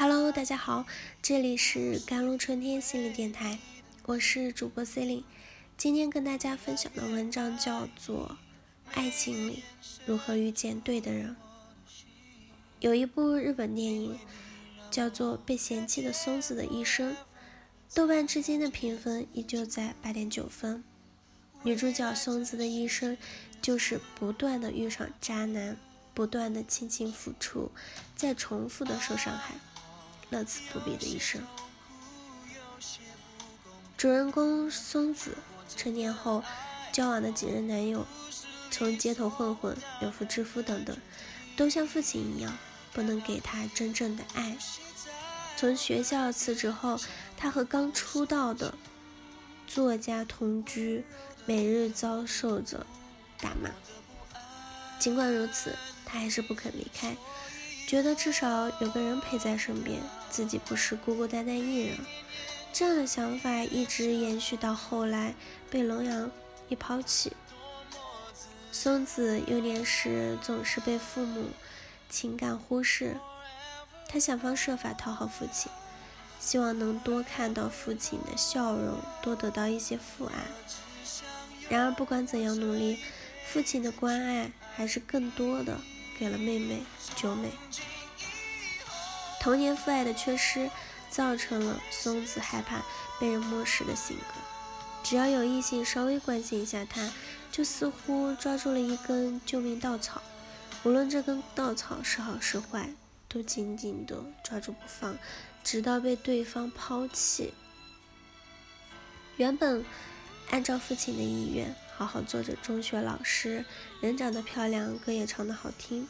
Hello，大家好，这里是甘露春天心理电台，我是主播 C e 今天跟大家分享的文章叫做《爱情里如何遇见对的人》。有一部日本电影叫做《被嫌弃的松子的一生》，豆瓣至今的评分依旧在八点九分。女主角松子的一生就是不断的遇上渣男，不断的倾情付出，再重复的受伤害。乐此不疲的一生。主人公松子成年后交往的几任男友，从街头混混、有妇之夫等等，都像父亲一样，不能给她真正的爱。从学校辞职后，她和刚出道的作家同居，每日遭受着打骂。尽管如此，她还是不肯离开。觉得至少有个人陪在身边，自己不是孤孤单单一人。这样的想法一直延续到后来被龙阳一抛弃。松子幼年时总是被父母情感忽视，他想方设法讨好父亲，希望能多看到父亲的笑容，多得到一些父爱。然而不管怎样努力，父亲的关爱还是更多的。给了妹妹九美。童年父爱的缺失，造成了松子害怕被人漠视的性格。只要有异性稍微关心一下她，就似乎抓住了一根救命稻草，无论这根稻草是好是坏，都紧紧地抓住不放，直到被对方抛弃。原本按照父亲的意愿。好好做着中学老师，人长得漂亮，歌也唱得好听。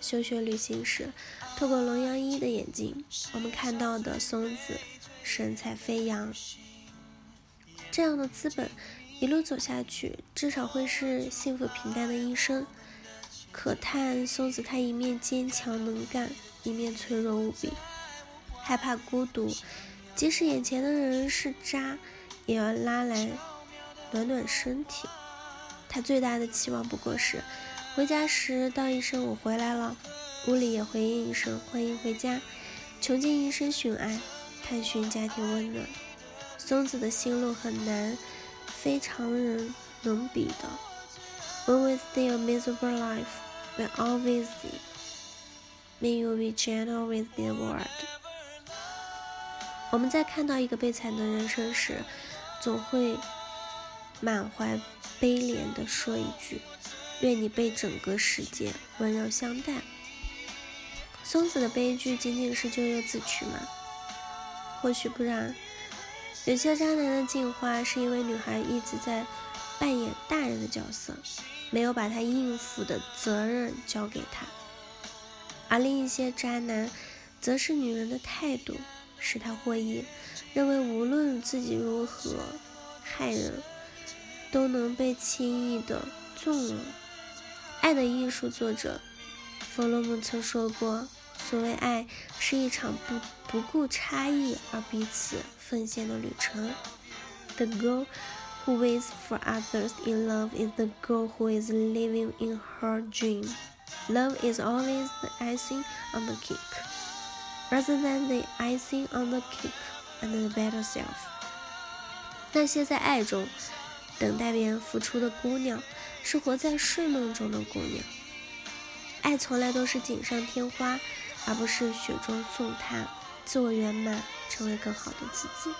休学旅行时，透过龙阳一的眼睛，我们看到的松子神采飞扬。这样的资本一路走下去，至少会是幸福平淡的一生。可叹松子她一面坚强能干，一面脆弱无比，害怕孤独，即使眼前的人是渣，也要拉来暖暖身体。他最大的期望不过是，回家时道一声“我回来了”，屋里也回应一声“欢迎回家”，穷尽一生寻爱，探寻家庭温暖。松子的心路很难，非常人能比的。When we stay a miserable life, we always see. May you be gentle with the world. 我们在看到一个悲惨的人生时，总会。满怀悲怜地说一句：“愿你被整个世界温柔相待。”松子的悲剧仅仅是咎由自取吗？或许不然。有些渣男的进化是因为女孩一直在扮演大人的角色，没有把他应付的责任交给他；而另一些渣男，则是女人的态度使他获益，认为无论自己如何害人。都能被轻易的纵容。爱的艺术作者弗洛姆曾说过：“所谓爱，是一场不不顾差异而彼此奉献的旅程。” The girl who waits for others in love is the girl who is living in her dream. Love is always the icing on the cake, rather than the icing on the cake and the better self. 那些在爱中。等待别人付出的姑娘，是活在睡梦中的姑娘。爱从来都是锦上添花，而不是雪中送炭。自我圆满，成为更好的自己。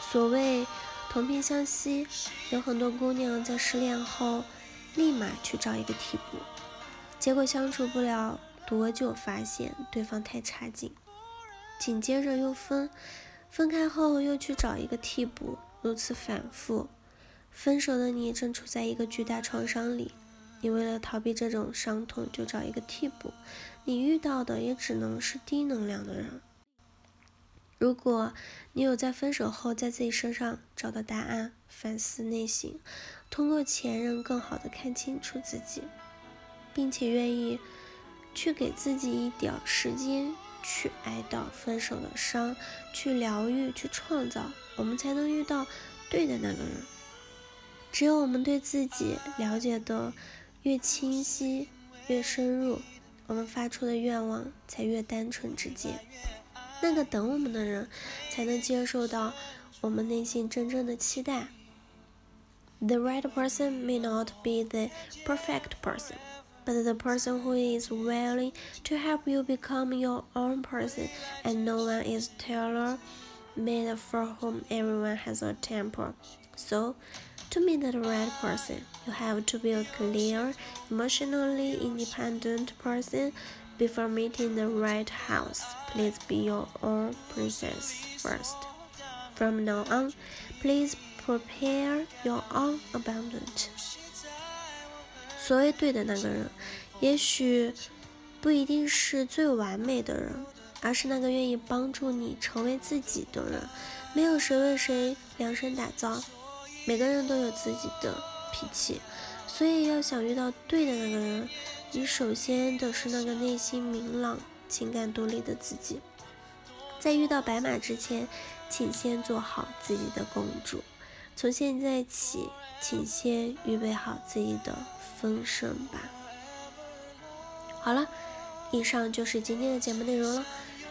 所谓同频相吸，有很多姑娘在失恋后，立马去找一个替补，结果相处不了多久，发现对方太差劲，紧接着又分，分开后又去找一个替补。如此反复，分手的你正处在一个巨大创伤里，你为了逃避这种伤痛，就找一个替补，你遇到的也只能是低能量的人。如果你有在分手后在自己身上找到答案，反思内心，通过前任更好的看清楚自己，并且愿意去给自己一点时间。去哀悼分手的伤，去疗愈，去创造，我们才能遇到对的那个人。只有我们对自己了解的越清晰、越深入，我们发出的愿望才越单纯直接。那个等我们的人，才能接受到我们内心真正的期待。The right person may not be the perfect person, but the person who is willing to help you become your own person, and no one is tailor made for whom everyone has a temper. So, to meet the right person, you have to be a clear, emotionally independent person before meeting the right house. Please be your own princess first. From now on, please prepare your own abundance. 所谓对的那个人，也许不一定是最完美的人，而是那个愿意帮助你成为自己的人。没有谁为谁量身打造，每个人都有自己的脾气，所以要想遇到对的那个人。你首先得是那个内心明朗、情感独立的自己。在遇到白马之前，请先做好自己的公主。从现在起，请先预备好自己的丰盛吧。好了，以上就是今天的节目内容了。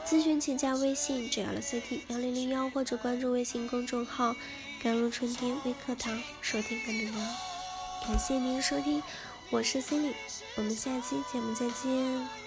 咨询请加微信 j l c t 幺零零幺，或者关注微信公众号“甘露春天微课堂”，收听更多。感谢您的收听。我是 Cindy，我们下期节目再见。